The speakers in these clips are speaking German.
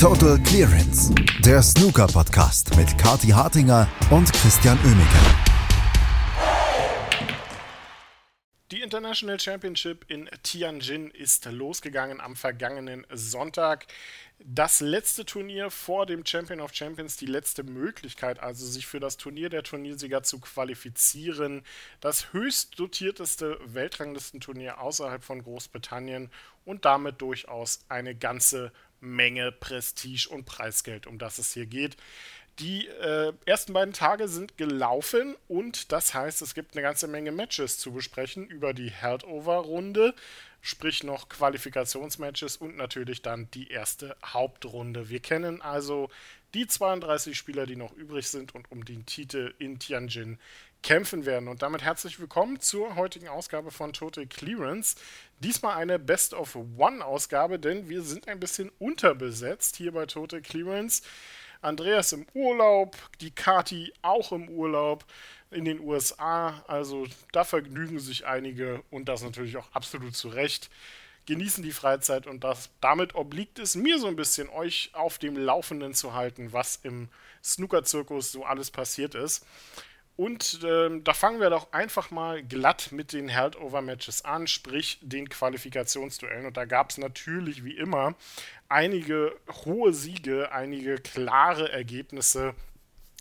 Total Clearance, der Snooker-Podcast mit Kati Hartinger und Christian Oemeke. Die International Championship in Tianjin ist losgegangen am vergangenen Sonntag. Das letzte Turnier vor dem Champion of Champions, die letzte Möglichkeit, also sich für das Turnier der Turniersieger zu qualifizieren. Das höchst dotierteste Weltranglistenturnier außerhalb von Großbritannien und damit durchaus eine ganze Menge Prestige und Preisgeld, um das es hier geht. Die äh, ersten beiden Tage sind gelaufen und das heißt, es gibt eine ganze Menge Matches zu besprechen über die Held-Over-Runde, sprich noch Qualifikationsmatches und natürlich dann die erste Hauptrunde. Wir kennen also die 32 Spieler, die noch übrig sind und um den Titel in Tianjin kämpfen werden. Und damit herzlich willkommen zur heutigen Ausgabe von Total Clearance. Diesmal eine Best of One Ausgabe, denn wir sind ein bisschen unterbesetzt hier bei Total Clearance. Andreas im Urlaub, die Kati auch im Urlaub in den USA. Also da vergnügen sich einige und das natürlich auch absolut zu Recht. Genießen die Freizeit und das, damit obliegt es mir so ein bisschen, euch auf dem Laufenden zu halten, was im Snooker-Zirkus so alles passiert ist. Und ähm, da fangen wir doch einfach mal glatt mit den Held-Over-Matches an, sprich den Qualifikationsduellen. Und da gab es natürlich wie immer einige hohe Siege, einige klare Ergebnisse.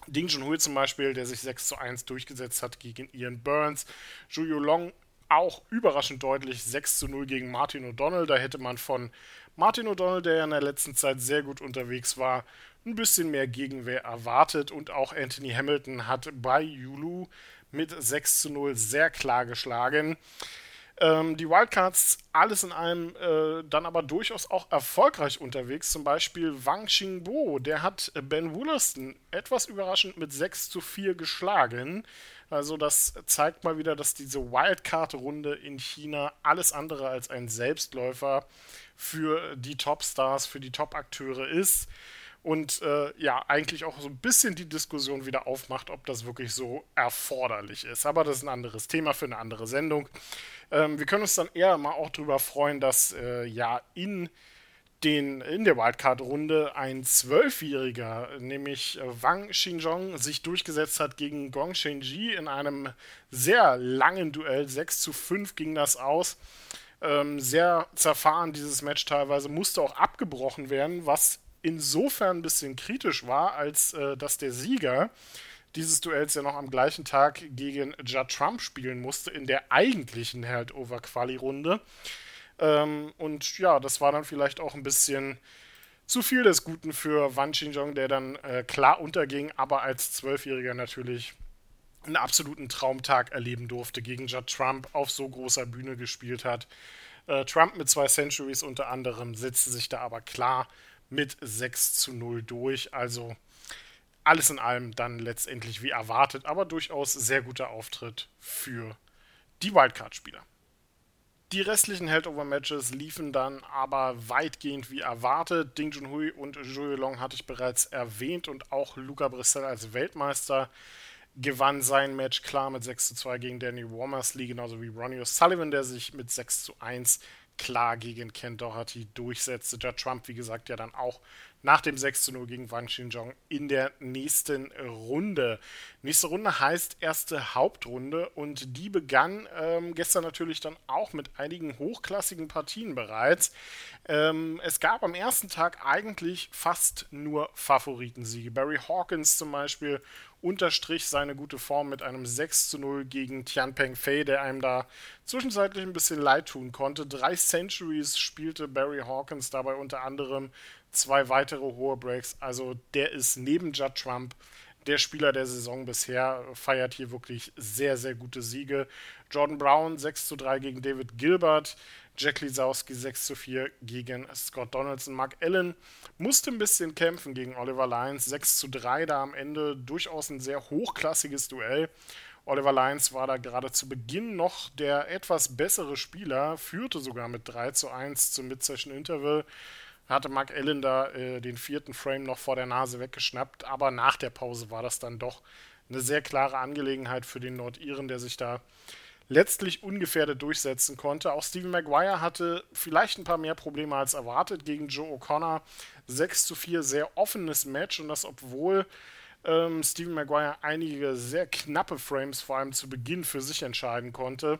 Ding Junhui zum Beispiel, der sich 6 zu 1 durchgesetzt hat gegen Ian Burns. Julio Long auch überraschend deutlich 6 zu 0 gegen Martin O'Donnell. Da hätte man von Martin O'Donnell, der ja in der letzten Zeit sehr gut unterwegs war, ein bisschen mehr Gegenwehr erwartet und auch Anthony Hamilton hat bei Yulu mit 6 zu 0 sehr klar geschlagen. Ähm, die Wildcards alles in allem äh, dann aber durchaus auch erfolgreich unterwegs. Zum Beispiel Wang Xingbo, der hat Ben Wollaston etwas überraschend mit 6 zu 4 geschlagen. Also das zeigt mal wieder, dass diese Wildcard-Runde in China alles andere als ein Selbstläufer für die Topstars, für die Top-Akteure ist und äh, ja, eigentlich auch so ein bisschen die Diskussion wieder aufmacht, ob das wirklich so erforderlich ist. Aber das ist ein anderes Thema für eine andere Sendung. Ähm, wir können uns dann eher mal auch darüber freuen, dass äh, ja in den, in der Wildcard-Runde ein Zwölfjähriger, nämlich Wang Xinzhong, sich durchgesetzt hat gegen Gong Shenji in einem sehr langen Duell. 6 zu 5 ging das aus. Ähm, sehr zerfahren dieses Match teilweise, musste auch abgebrochen werden, was insofern ein bisschen kritisch war, als äh, dass der Sieger dieses Duells ja noch am gleichen Tag gegen Judd Trump spielen musste, in der eigentlichen Held-Over-Quali-Runde. Ähm, und ja, das war dann vielleicht auch ein bisschen zu viel des Guten für Wan Xinjiang, der dann äh, klar unterging, aber als Zwölfjähriger natürlich einen absoluten Traumtag erleben durfte, gegen Judd Trump auf so großer Bühne gespielt hat. Äh, Trump mit zwei Centuries unter anderem setzte sich da aber klar mit 6 zu 0 durch. Also alles in allem dann letztendlich wie erwartet, aber durchaus sehr guter Auftritt für die Wildcard-Spieler. Die restlichen Held-Over-Matches liefen dann aber weitgehend wie erwartet. Ding Junhui und Zhou Long hatte ich bereits erwähnt und auch Luca Brissell als Weltmeister gewann sein Match klar mit 6 zu 2 gegen Danny Womersley, genauso wie Ronnie O'Sullivan, der sich mit 6 zu 1 klar gegen Ken Doherty durchsetzte. Judd Trump, wie gesagt, ja dann auch nach dem 6 zu 0 gegen Wang Xinjiang in der nächsten Runde. Nächste Runde heißt erste Hauptrunde und die begann ähm, gestern natürlich dann auch mit einigen hochklassigen Partien bereits. Ähm, es gab am ersten Tag eigentlich fast nur Favoritensiege. Barry Hawkins zum Beispiel unterstrich seine gute Form mit einem 6 zu 0 gegen Tianpeng Fei, der einem da zwischenzeitlich ein bisschen leid tun konnte. Drei Centuries spielte Barry Hawkins dabei unter anderem zwei weitere hohe Breaks. Also der ist neben Judd Trump der Spieler der Saison bisher, feiert hier wirklich sehr, sehr gute Siege. Jordan Brown 6 zu 3 gegen David Gilbert. Jack Lisowski 6 zu 4 gegen Scott Donaldson. Mark Allen musste ein bisschen kämpfen gegen Oliver Lyons. 6 zu 3 da am Ende. Durchaus ein sehr hochklassiges Duell. Oliver Lyons war da gerade zu Beginn noch der etwas bessere Spieler, führte sogar mit 3 zu 1 zum Mid-Session Interval. Hatte Mark Allen da äh, den vierten Frame noch vor der Nase weggeschnappt, aber nach der Pause war das dann doch eine sehr klare Angelegenheit für den Nordiren, der sich da letztlich ungefährdet durchsetzen konnte. Auch Stephen Maguire hatte vielleicht ein paar mehr Probleme als erwartet gegen Joe O'Connor. 6 zu 4, sehr offenes Match und das obwohl ähm, Stephen Maguire einige sehr knappe Frames vor allem zu Beginn für sich entscheiden konnte.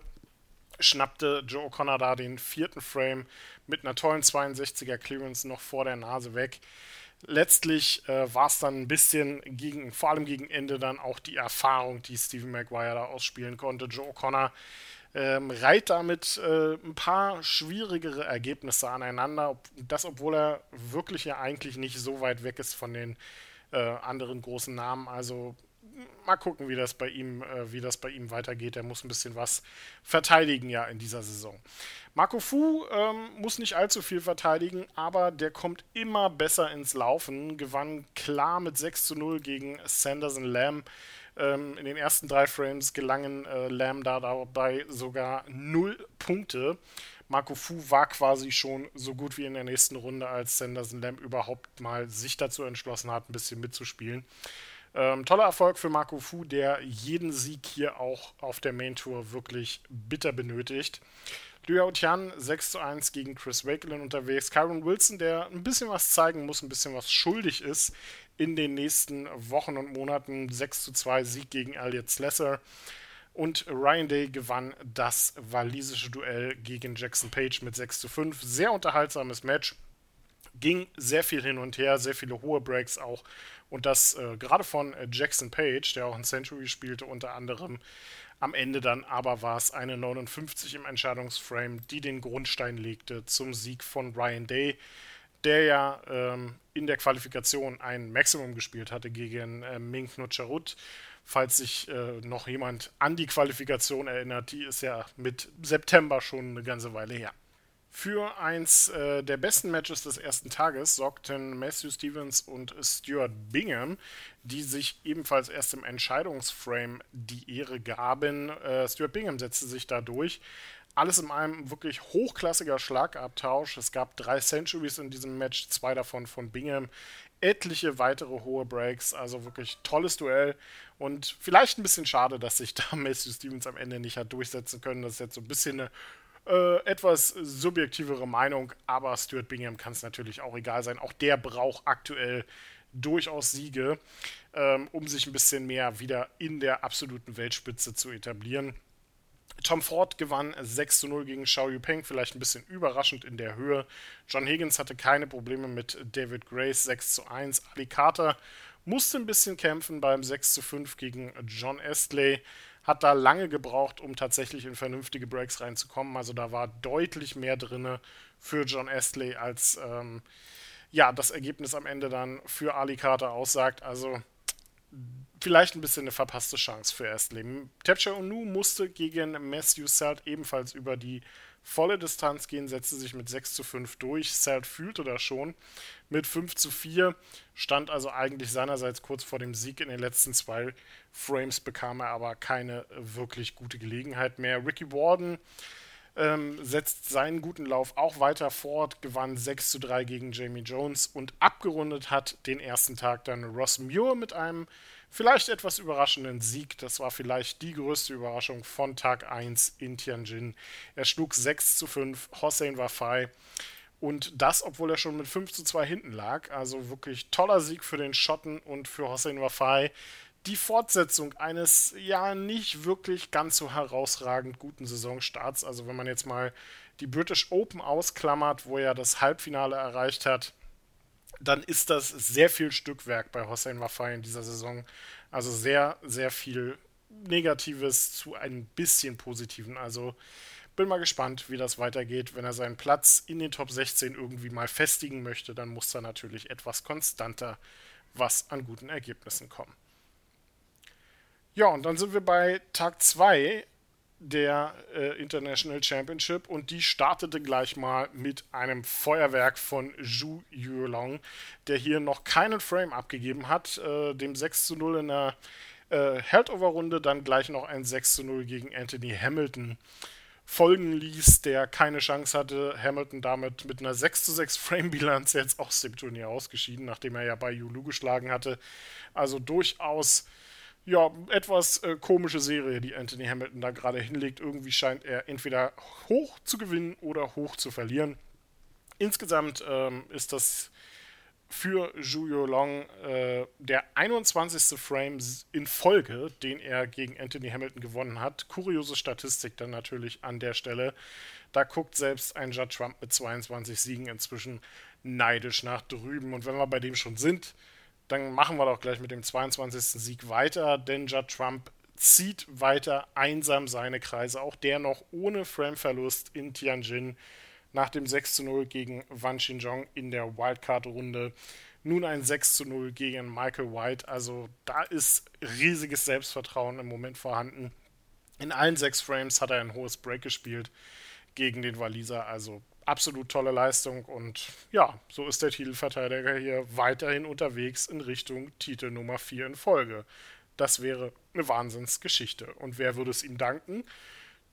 Schnappte Joe O'Connor da den vierten Frame mit einer tollen 62er Clearance noch vor der Nase weg letztlich äh, war es dann ein bisschen gegen, vor allem gegen Ende dann auch die Erfahrung, die Stephen Maguire da ausspielen konnte. Joe O'Connor ähm, reiht damit äh, ein paar schwierigere Ergebnisse aneinander. Das, obwohl er wirklich ja eigentlich nicht so weit weg ist von den äh, anderen großen Namen. Also mal gucken, wie das bei ihm, äh, wie das bei ihm weitergeht. Er muss ein bisschen was verteidigen ja in dieser Saison. Marco Fu ähm, muss nicht allzu viel verteidigen, aber der kommt immer besser ins Laufen. Gewann klar mit 6 zu 0 gegen Sanderson Lamb. Ähm, in den ersten drei Frames gelangen äh, Lamb da dabei sogar 0 Punkte. Marco Fu war quasi schon so gut wie in der nächsten Runde, als Sanderson Lamb überhaupt mal sich dazu entschlossen hat, ein bisschen mitzuspielen. Ähm, toller Erfolg für Marco Fu, der jeden Sieg hier auch auf der Main Tour wirklich bitter benötigt. Liu Tian 6 zu 1 gegen Chris Wakelin unterwegs. Kyron Wilson, der ein bisschen was zeigen muss, ein bisschen was schuldig ist in den nächsten Wochen und Monaten. 6 zu 2 Sieg gegen Elliot Slesser. Und Ryan Day gewann das walisische Duell gegen Jackson Page mit 6 zu 5. Sehr unterhaltsames Match. Ging sehr viel hin und her, sehr viele hohe Breaks auch. Und das äh, gerade von äh, Jackson Page, der auch ein Century spielte, unter anderem. Am Ende dann aber war es eine 59 im Entscheidungsframe, die den Grundstein legte zum Sieg von Ryan Day, der ja ähm, in der Qualifikation ein Maximum gespielt hatte gegen äh, Mink Nutscharut. Falls sich äh, noch jemand an die Qualifikation erinnert, die ist ja mit September schon eine ganze Weile her. Für eins äh, der besten Matches des ersten Tages sorgten Matthew Stevens und Stuart Bingham, die sich ebenfalls erst im Entscheidungsframe die Ehre gaben. Äh, Stuart Bingham setzte sich da durch. Alles in einem wirklich hochklassiger Schlagabtausch. Es gab drei Centuries in diesem Match, zwei davon von Bingham. Etliche weitere hohe Breaks, also wirklich tolles Duell und vielleicht ein bisschen schade, dass sich da Matthew Stevens am Ende nicht hat durchsetzen können. Das ist jetzt so ein bisschen eine äh, etwas subjektivere Meinung, aber Stuart Bingham kann es natürlich auch egal sein. Auch der braucht aktuell durchaus Siege, ähm, um sich ein bisschen mehr wieder in der absoluten Weltspitze zu etablieren. Tom Ford gewann 6 zu 0 gegen Xiao Yupeng, vielleicht ein bisschen überraschend in der Höhe. John Higgins hatte keine Probleme mit David Grace 6 zu 1. Ali Carter musste ein bisschen kämpfen beim 6 zu 5 gegen John Estley hat da lange gebraucht, um tatsächlich in vernünftige Breaks reinzukommen. Also da war deutlich mehr drin für John Astley, als ähm, ja, das Ergebnis am Ende dann für Ali Carter aussagt. Also vielleicht ein bisschen eine verpasste Chance für Astley. Tapcha Onu musste gegen Matthew Selt ebenfalls über die volle Distanz gehen, setzte sich mit 6 zu 5 durch. Selt fühlte das schon mit 5 zu 4, stand also eigentlich seinerseits kurz vor dem Sieg in den letzten zwei Frames, bekam er aber keine wirklich gute Gelegenheit mehr. Ricky Warden ähm, setzt seinen guten Lauf auch weiter fort, gewann 6 zu 3 gegen Jamie Jones und abgerundet hat den ersten Tag dann Ross Muir mit einem vielleicht etwas überraschenden Sieg. Das war vielleicht die größte Überraschung von Tag 1 in Tianjin. Er schlug 6 zu 5 Hossein Wafai. Und das, obwohl er schon mit 5 zu 2 hinten lag. Also wirklich toller Sieg für den Schotten und für Hossein Wafai. Die Fortsetzung eines ja nicht wirklich ganz so herausragend guten Saisonstarts. Also wenn man jetzt mal die British Open ausklammert, wo er das Halbfinale erreicht hat, dann ist das sehr viel Stückwerk bei Hossein Wafai in dieser Saison. Also sehr, sehr viel Negatives zu ein bisschen Positiven. Also bin mal gespannt, wie das weitergeht. Wenn er seinen Platz in den Top 16 irgendwie mal festigen möchte, dann muss da natürlich etwas konstanter was an guten Ergebnissen kommen. Ja, und dann sind wir bei Tag 2 der äh, International Championship und die startete gleich mal mit einem Feuerwerk von Zhu Yulong, der hier noch keinen Frame abgegeben hat, äh, dem 6 zu 0 in der äh, Heldover-Runde, dann gleich noch ein 6 zu 0 gegen Anthony Hamilton folgen ließ, der keine Chance hatte. Hamilton damit mit einer 6 zu 6 Frame-Bilanz jetzt aus dem Turnier ausgeschieden, nachdem er ja bei Yulu geschlagen hatte. Also durchaus ja, etwas äh, komische Serie, die Anthony Hamilton da gerade hinlegt. Irgendwie scheint er entweder hoch zu gewinnen oder hoch zu verlieren. Insgesamt ähm, ist das für Julio Long äh, der 21. Frame in Folge, den er gegen Anthony Hamilton gewonnen hat. Kuriose Statistik dann natürlich an der Stelle. Da guckt selbst ein Judd Trump mit 22 Siegen inzwischen neidisch nach drüben. Und wenn wir bei dem schon sind, dann machen wir doch gleich mit dem 22. Sieg weiter, denn Judd Trump zieht weiter einsam seine Kreise. Auch der noch ohne Frame-Verlust in Tianjin nach dem 6 zu 0 gegen Wan Xinjiang in der Wildcard-Runde. Nun ein 6 zu 0 gegen Michael White. Also da ist riesiges Selbstvertrauen im Moment vorhanden. In allen sechs Frames hat er ein hohes Break gespielt gegen den Waliser. Also absolut tolle Leistung und ja, so ist der Titelverteidiger hier weiterhin unterwegs in Richtung Titel Nummer 4 in Folge. Das wäre eine Wahnsinnsgeschichte. Und wer würde es ihm danken?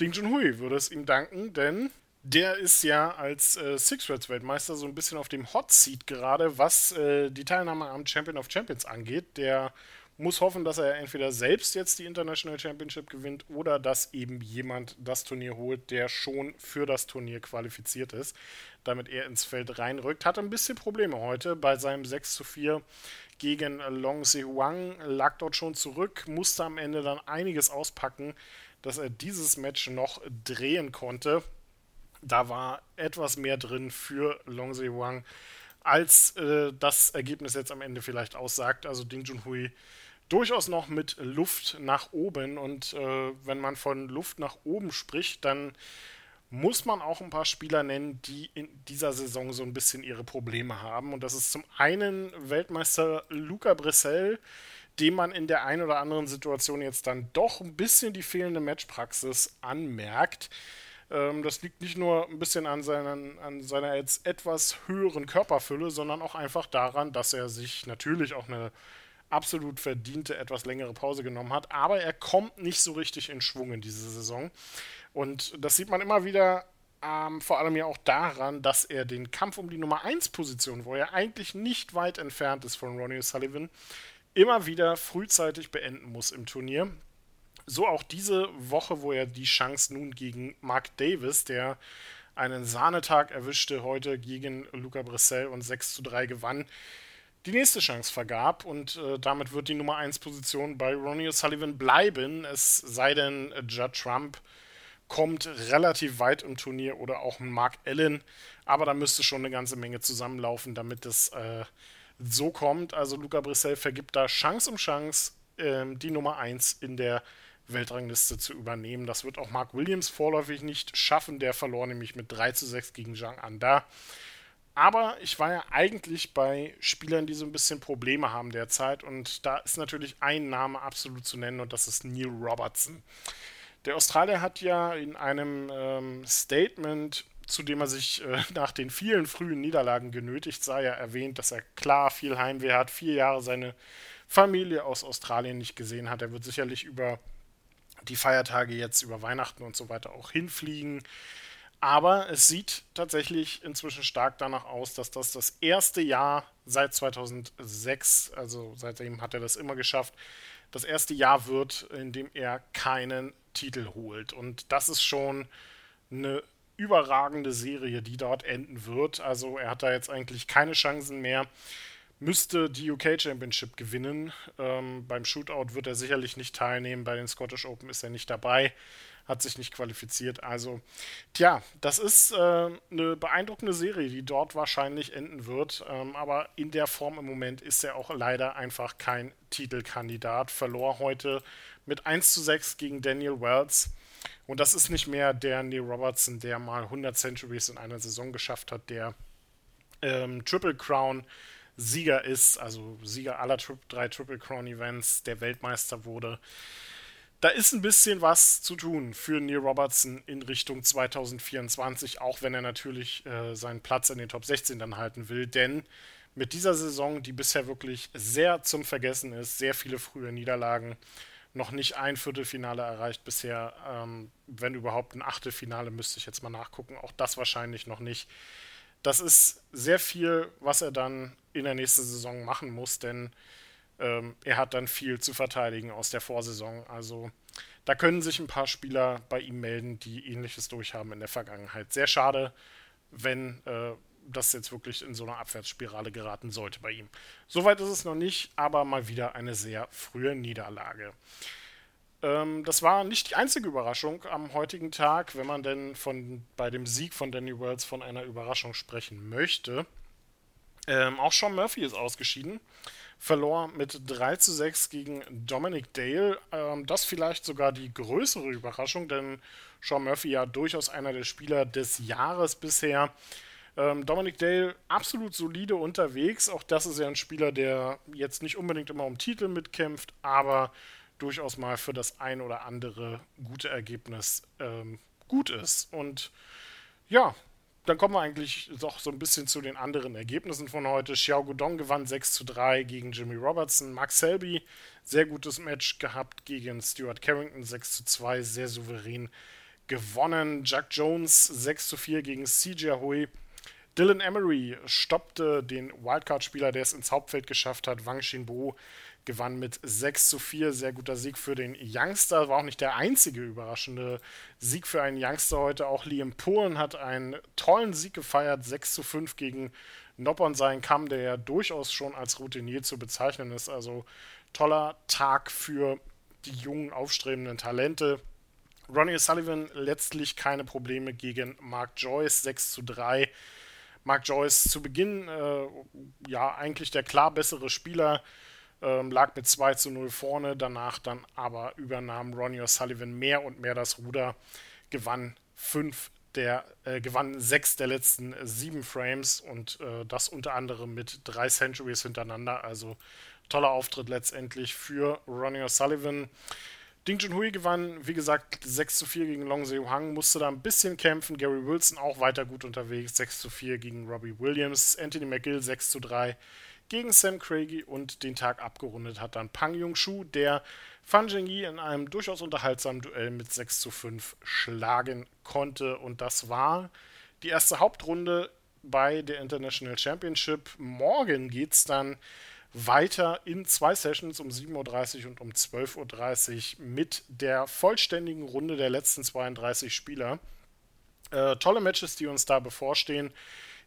Ding Junhui würde es ihm danken, denn der ist ja als äh, Six Reds Weltmeister so ein bisschen auf dem Hot Seat gerade, was äh, die Teilnahme am Champion of Champions angeht. Der muss hoffen, dass er entweder selbst jetzt die International Championship gewinnt oder dass eben jemand das Turnier holt, der schon für das Turnier qualifiziert ist, damit er ins Feld reinrückt. Hatte ein bisschen Probleme heute bei seinem 6 zu 4 gegen Long Sehuang, lag dort schon zurück, musste am Ende dann einiges auspacken, dass er dieses Match noch drehen konnte. Da war etwas mehr drin für Long Sehuang als äh, das Ergebnis jetzt am Ende vielleicht aussagt. Also Ding Junhui durchaus noch mit Luft nach oben. Und äh, wenn man von Luft nach oben spricht, dann muss man auch ein paar Spieler nennen, die in dieser Saison so ein bisschen ihre Probleme haben. Und das ist zum einen Weltmeister Luca Bressel, dem man in der einen oder anderen Situation jetzt dann doch ein bisschen die fehlende Matchpraxis anmerkt. Ähm, das liegt nicht nur ein bisschen an, seinen, an seiner jetzt etwas höheren Körperfülle, sondern auch einfach daran, dass er sich natürlich auch eine absolut verdiente etwas längere Pause genommen hat. Aber er kommt nicht so richtig in Schwung in diese Saison. Und das sieht man immer wieder, ähm, vor allem ja auch daran, dass er den Kampf um die Nummer 1 Position, wo er eigentlich nicht weit entfernt ist von Ronnie Sullivan, immer wieder frühzeitig beenden muss im Turnier. So auch diese Woche, wo er die Chance nun gegen Mark Davis, der einen Sahnetag erwischte, heute gegen Luca Bressel und 6 zu 3 gewann, die nächste Chance vergab und äh, damit wird die Nummer 1 Position bei Ronnie O'Sullivan bleiben, es sei denn, Judd Trump kommt relativ weit im Turnier oder auch Mark Allen, aber da müsste schon eine ganze Menge zusammenlaufen, damit es äh, so kommt. Also Luca Brissell vergibt da Chance um Chance, ähm, die Nummer 1 in der Weltrangliste zu übernehmen. Das wird auch Mark Williams vorläufig nicht schaffen, der verlor nämlich mit 3 zu 6 gegen Zhang Anda. Aber ich war ja eigentlich bei Spielern, die so ein bisschen Probleme haben derzeit. Und da ist natürlich ein Name absolut zu nennen und das ist Neil Robertson. Der Australier hat ja in einem ähm, Statement, zu dem er sich äh, nach den vielen frühen Niederlagen genötigt sah, ja erwähnt, dass er klar viel Heimweh hat, vier Jahre seine Familie aus Australien nicht gesehen hat. Er wird sicherlich über die Feiertage jetzt, über Weihnachten und so weiter auch hinfliegen. Aber es sieht tatsächlich inzwischen stark danach aus, dass das das erste Jahr seit 2006, also seitdem hat er das immer geschafft, das erste Jahr wird, in dem er keinen Titel holt. Und das ist schon eine überragende Serie, die dort enden wird. Also er hat da jetzt eigentlich keine Chancen mehr. Müsste die UK Championship gewinnen. Ähm, beim Shootout wird er sicherlich nicht teilnehmen. Bei den Scottish Open ist er nicht dabei hat sich nicht qualifiziert. Also, tja, das ist äh, eine beeindruckende Serie, die dort wahrscheinlich enden wird. Ähm, aber in der Form im Moment ist er auch leider einfach kein Titelkandidat. Verlor heute mit 1 zu 6 gegen Daniel Wells. Und das ist nicht mehr der Neil Robertson, der mal 100 Centuries in einer Saison geschafft hat, der ähm, Triple Crown Sieger ist, also Sieger aller drei Triple Crown Events, der Weltmeister wurde da ist ein bisschen was zu tun für Neil Robertson in Richtung 2024, auch wenn er natürlich äh, seinen Platz in den Top 16 dann halten will. Denn mit dieser Saison, die bisher wirklich sehr zum Vergessen ist, sehr viele frühe Niederlagen, noch nicht ein Viertelfinale erreicht bisher. Ähm, wenn überhaupt ein Achtelfinale, müsste ich jetzt mal nachgucken. Auch das wahrscheinlich noch nicht. Das ist sehr viel, was er dann in der nächsten Saison machen muss, denn ähm, er hat dann viel zu verteidigen aus der Vorsaison. Also da können sich ein paar Spieler bei ihm melden, die ähnliches durchhaben in der Vergangenheit. Sehr schade, wenn äh, das jetzt wirklich in so eine Abwärtsspirale geraten sollte bei ihm. Soweit ist es noch nicht, aber mal wieder eine sehr frühe Niederlage. Ähm, das war nicht die einzige Überraschung am heutigen Tag, wenn man denn von, bei dem Sieg von Danny Wells von einer Überraschung sprechen möchte. Ähm, auch Sean Murphy ist ausgeschieden verlor mit 3 zu 6 gegen Dominic Dale. Ähm, das vielleicht sogar die größere Überraschung, denn Sean Murphy ja durchaus einer der Spieler des Jahres bisher. Ähm, Dominic Dale absolut solide unterwegs. Auch das ist ja ein Spieler, der jetzt nicht unbedingt immer um Titel mitkämpft, aber durchaus mal für das ein oder andere gute Ergebnis ähm, gut ist. Und ja, dann kommen wir eigentlich doch so ein bisschen zu den anderen Ergebnissen von heute. Xiao Gudong gewann 6 zu 3 gegen Jimmy Robertson. Max Selby, sehr gutes Match gehabt gegen Stuart Carrington, 6 zu 2, sehr souverän gewonnen. Jack Jones 6 zu 4 gegen CJ Hui. Dylan Emery stoppte den Wildcard-Spieler, der es ins Hauptfeld geschafft hat, Wang Xinbo gewann mit 6 zu 4. Sehr guter Sieg für den Youngster. War auch nicht der einzige überraschende Sieg für einen Youngster heute. Auch Liam Polen hat einen tollen Sieg gefeiert. 6 zu 5 gegen Noppon sein Kamm, der ja durchaus schon als Routinier zu bezeichnen ist. Also toller Tag für die jungen, aufstrebenden Talente. Ronnie Sullivan letztlich keine Probleme gegen Mark Joyce. 6 zu 3. Mark Joyce zu Beginn äh, ja eigentlich der klar bessere Spieler ähm, lag mit 2 zu 0 vorne, danach dann aber übernahm Ronnie O'Sullivan mehr und mehr das Ruder, gewann fünf der äh, gewann sechs der letzten sieben Frames und äh, das unter anderem mit drei Centuries hintereinander. Also toller Auftritt letztendlich für Ronnie O'Sullivan. Ding Junhui gewann, wie gesagt, 6 zu 4 gegen Long Seo Hang, musste da ein bisschen kämpfen. Gary Wilson auch weiter gut unterwegs, 6 zu 4 gegen Robbie Williams. Anthony McGill 6 zu 3 gegen Sam Craigie und den Tag abgerundet hat dann Pang Yong-Shu, der Fan Zhengyi in einem durchaus unterhaltsamen Duell mit 6 zu 5 schlagen konnte. Und das war die erste Hauptrunde bei der International Championship. Morgen geht es dann weiter in zwei Sessions um 7.30 Uhr und um 12.30 Uhr mit der vollständigen Runde der letzten 32 Spieler. Äh, tolle Matches, die uns da bevorstehen.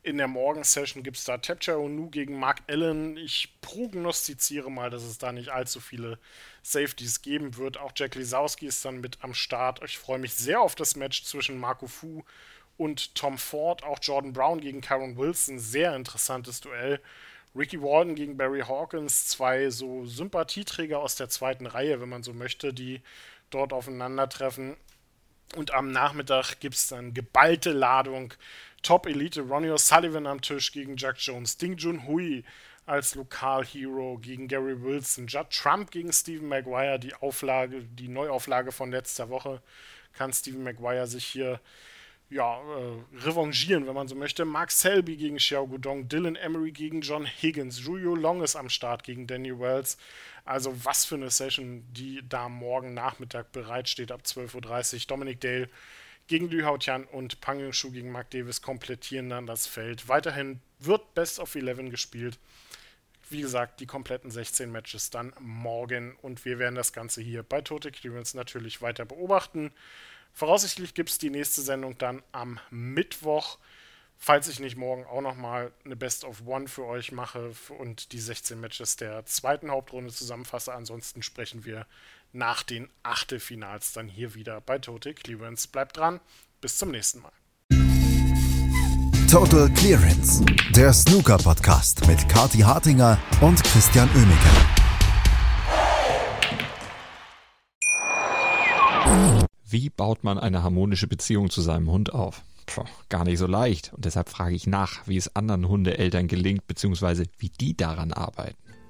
In der Morgensession gibt es da Tapcha Nu gegen Mark Allen. Ich prognostiziere mal, dass es da nicht allzu viele Safeties geben wird. Auch Jack Lisowski ist dann mit am Start. Ich freue mich sehr auf das Match zwischen Marco Fu und Tom Ford. Auch Jordan Brown gegen Karen Wilson. Sehr interessantes Duell. Ricky Walden gegen Barry Hawkins. Zwei so Sympathieträger aus der zweiten Reihe, wenn man so möchte, die dort aufeinandertreffen. Und am Nachmittag gibt es dann geballte Ladung Top-Elite Ronnie O'Sullivan am Tisch gegen Jack Jones, Ding Junhui als Lokalhero gegen Gary Wilson, Judd Trump gegen Stephen Maguire, die Auflage, die Neuauflage von letzter Woche, kann Stephen Maguire sich hier ja, äh, revanchieren, wenn man so möchte. Mark Selby gegen Xiao Gudong, Dylan Emery gegen John Higgins, Julio Long ist am Start gegen Danny Wells. Also was für eine Session, die da morgen Nachmittag bereitsteht ab 12.30 Uhr. Dominic Dale gegen Lü Haotian und Pang Yung-Shu gegen Mark Davis komplettieren dann das Feld. Weiterhin wird Best of 11 gespielt. Wie gesagt, die kompletten 16 Matches dann morgen und wir werden das Ganze hier bei Tote Clearance natürlich weiter beobachten. Voraussichtlich gibt es die nächste Sendung dann am Mittwoch, falls ich nicht morgen auch nochmal eine Best of One für euch mache und die 16 Matches der zweiten Hauptrunde zusammenfasse. Ansonsten sprechen wir nach den Achtelfinals dann hier wieder bei Total Clearance. Bleibt dran, bis zum nächsten Mal. Total Clearance, der Snooker-Podcast mit Kati Hartinger und Christian Oemeke. Wie baut man eine harmonische Beziehung zu seinem Hund auf? Puh, gar nicht so leicht. Und deshalb frage ich nach, wie es anderen Hundeeltern gelingt, beziehungsweise wie die daran arbeiten.